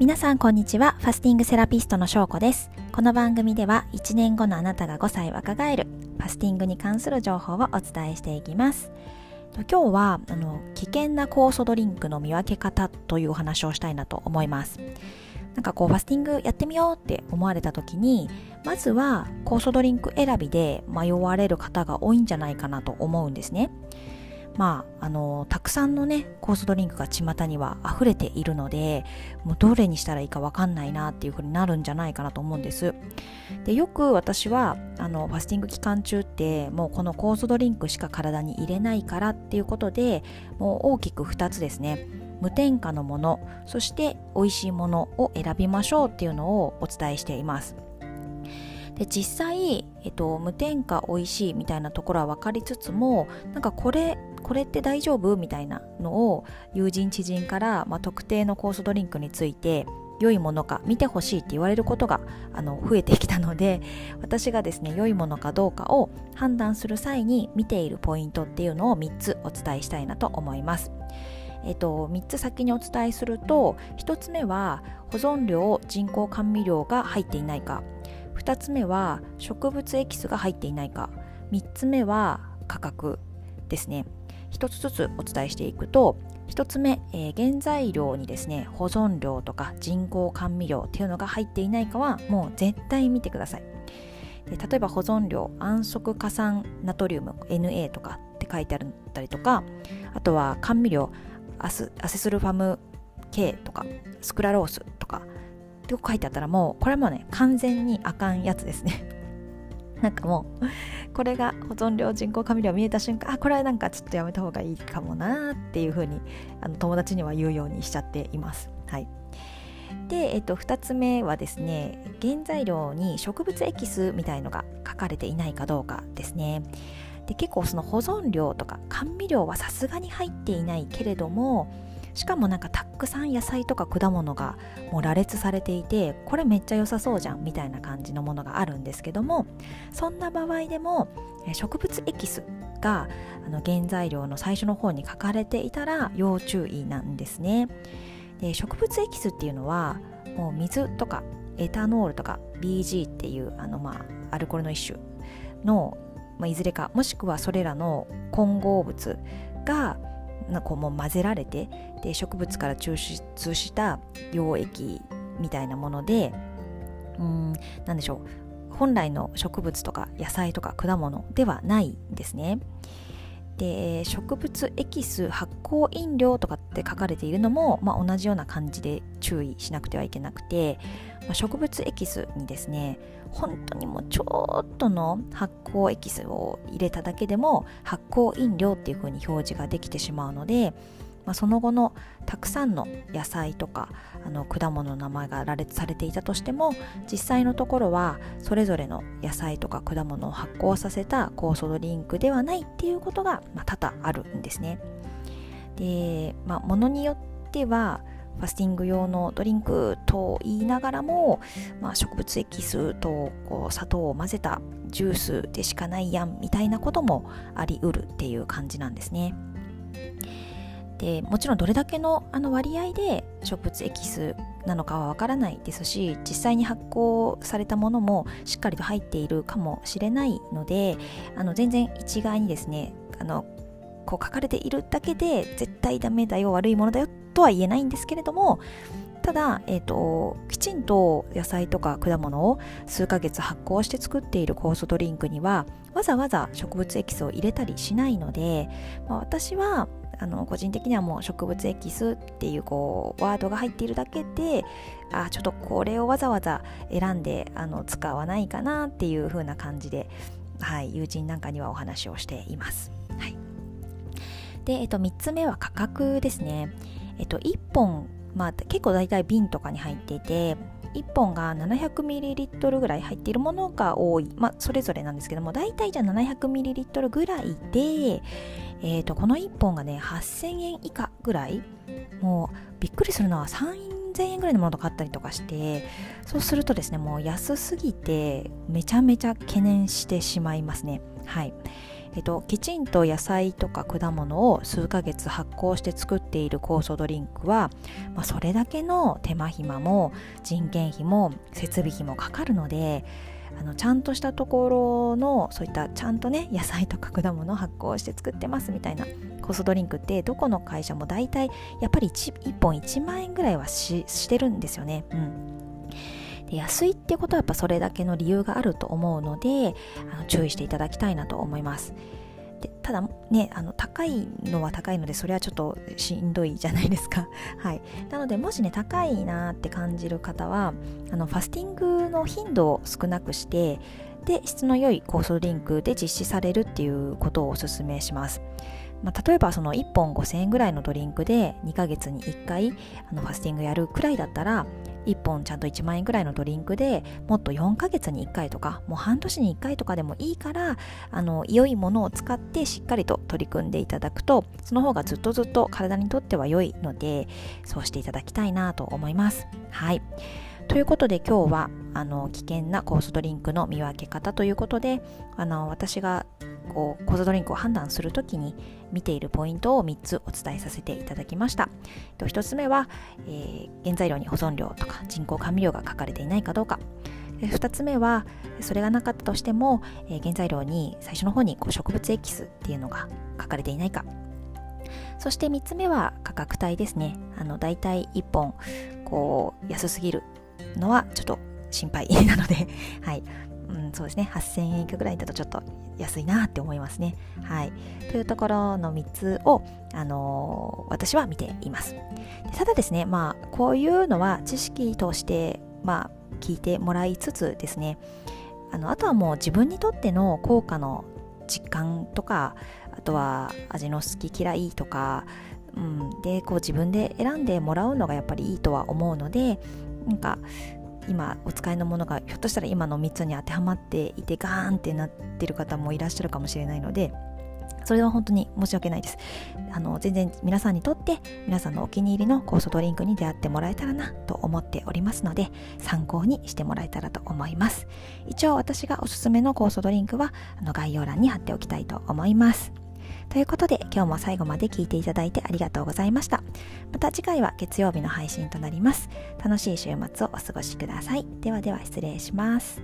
皆さんこんにちは。ファスティングセラピストのしょうこです。この番組では1年後のあなたが5歳若返るファスティングに関する情報をお伝えしていきます。今日はあの危険な酵素ドリンクの見分け方というお話をしたいなと思います。なんかこうファスティングやってみようって思われた時にまずは酵素ドリンク選びで迷われる方が多いんじゃないかなと思うんですね。まあ、あのたくさんのねコースドリンクが巷には溢れているのでもうどれにしたらいいか分かんないなっていう風になるんじゃないかなと思うんです。でよく私はあのファスティング期間中ってもうこのコースドリンクしか体に入れないからっていうことでもう大きく2つですね。無添加のものそして美味しいものを選びましょうっていうのをお伝えしています。で実際、えっと、無添加美味しいみたいなところは分かりつつもなんかこれこれって大丈夫みたいなのを友人知人から、まあ、特定の酵素ドリンクについて良いものか見てほしいって言われることがあの増えてきたので私がですね良いものかどうかを判断する際に見ているポイントっていうのを3つお伝えしたいなと思います。えっと、3つ先にお伝えすると1つ目は保存料人工甘味料が入っていないか2つ目は植物エキスが入っていないか。3つ目は価格ですね。一つずつお伝えしていくと1つ目、えー、原材料にですね保存料とか人工甘味料っていうのが入っていないかはもう絶対見てください。例えば保存料安息加酸ナトリウム NA とかって書いてあったりとかあとは甘味料アスアセスルファム K とかスクラロースとかって書いてあったらもうこれもね完全にあかんやつですね。なんかもうこれが保存料人工甘味料見えた瞬間あこれはなんかちょっとやめた方がいいかもなっていう風にあの友達には言うようにしちゃっています。はい。で、えっと、2つ目はですね原材料に植物エキスみたいのが書かれていないかどうかですね。で結構その保存料とか甘味料はさすがに入っていないけれどもしかもなんかたくさん野菜とか果物がもう羅列されていてこれめっちゃ良さそうじゃんみたいな感じのものがあるんですけどもそんな場合でも植物エキスがあの原材料の最初の方に書かれていたら要注意なんですね。で植物エキスっていうのはもう水とかエタノールとか BG っていうあのまあアルコールの一種の、まあ、いずれかもしくはそれらの混合物がこうもう混ぜられてで植物から抽出した溶液みたいなものでうん何でしょう本来の植物とか野菜とか果物ではないんですね。で植物エキス発酵飲料とかって書かれているのも、まあ、同じような感じで注意しなくてはいけなくて、まあ、植物エキスにですね本当にもうちょっとの発酵エキスを入れただけでも発酵飲料っていう風に表示ができてしまうのでまあ、その後のたくさんの野菜とかあの果物の名前が羅列されていたとしても実際のところはそれぞれの野菜とか果物を発酵させた酵素ドリンクではないっていうことが、まあ、多々あるんですね。で、まあ、ものによってはファスティング用のドリンクと言いながらも、まあ、植物エキスとこう砂糖を混ぜたジュースでしかないやんみたいなこともありうるっていう感じなんですね。でもちろんどれだけのあの割合で植物エキスなのかはわからないですし実際に発酵されたものもしっかりと入っているかもしれないのであの全然一概にですねあのこう書かれているだけで絶対ダメだよ悪いものだよとは言えないんですけれどもただ、えーと、きちんと野菜とか果物を数ヶ月発酵して作っている酵素ドリンクにはわざわざ植物エキスを入れたりしないので、まあ、私はあの個人的にはもう植物エキスっていうこうワードが入っているだけであちょっとこれをわざわざ選んであの使わないかなっていう風な感じで、はい、友人なんかにはお話をしています。はい、で、えっと、3つ目は価格ですね。えっと、1本、まあ、結構大体瓶とかに入っていて1本が 700ml ぐらい入っているものが多い、まあ、それぞれなんですけども大体じゃあ 700ml ぐらいで、えー、とこの1本がね8000円以下ぐらい。もうびっくりするのは3000円ぐらいのものとかあったりとかしてそうするとですねもう安すぎてめちゃめちゃ懸念してしまいますね。はい。えっと、きちんと野菜とか果物を数ヶ月発酵して作っている酵素ドリンクは、まあ、それだけの手間暇も人件費も設備費もかかるのであのちゃんとしたところのそういったちゃんとね野菜とか果物を発酵して作ってますみたいな酵素ドリンクってどこの会社も大体やっぱり 1, 1本1万円ぐらいはししてるんですよね。うんで安いってことはやっぱそれだけの理由があると思うのであの注意していただきたいなと思います。でただねあの高いのは高いのでそれはちょっとしんどいじゃないですか。はい。なのでもしね高いなって感じる方はあのファスティングの頻度を少なくしてで質の良い酵素ドリンクで実施されるっていうことをお勧めします。まあ、例えばその1本5000円ぐらいのドリンクで2ヶ月に1回あのファスティングやるくらいだったら1本ちゃんと1万円ぐらいのドリンクでもっと4ヶ月に1回とかもう半年に1回とかでもいいからあの良いものを使ってしっかりと取り組んでいただくとその方がずっとずっと体にとっては良いのでそうしていただきたいなと思います。はいということで今日はあの危険なコースドリンクの見分け方ということであの私がこうコースドリンクを判断するときに見ているポイントを3つお伝えさせていただきました。1つ目は、えー、原材料に保存料とか人工甘味料が書かれていないかどうか。2つ目はそれがなかったとしても、えー、原材料に最初の方にこう植物エキスっていうのが書かれていないかそして3つ目は価格帯ですねあのだいたい1本こう安すぎるのはちょっと心配なので、はい、うん、そうですね8000円以下ぐらいだとちょっと安いなって思いますね。はい、というところの3つを、あのー、私は見ています。ただですね、まあ、こういうのは知識として、まあ、聞いてもらいつつですねあのあとはもう自分にとっての効果の実感とかあとは味の好き嫌いとか、うん、でこう自分で選んでもらうのがやっぱりいいとは思うのでなんか今お使いのものがひょっとしたら今の3つに当てはまっていてガーンってなってる方もいらっしゃるかもしれないのでそれは本当に申し訳ないです。あの全然皆さんにとって皆さんのお気に入りの酵素ドリンクに出会ってもらえたらなと思っておりますので参考にしてもらえたらと思います。一応私がおすすめの酵素ドリンクはあの概要欄に貼っておきたいと思います。ということで今日も最後まで聞いていただいてありがとうございました。また次回は月曜日の配信となります。楽しい週末をお過ごしください。ではでは失礼します。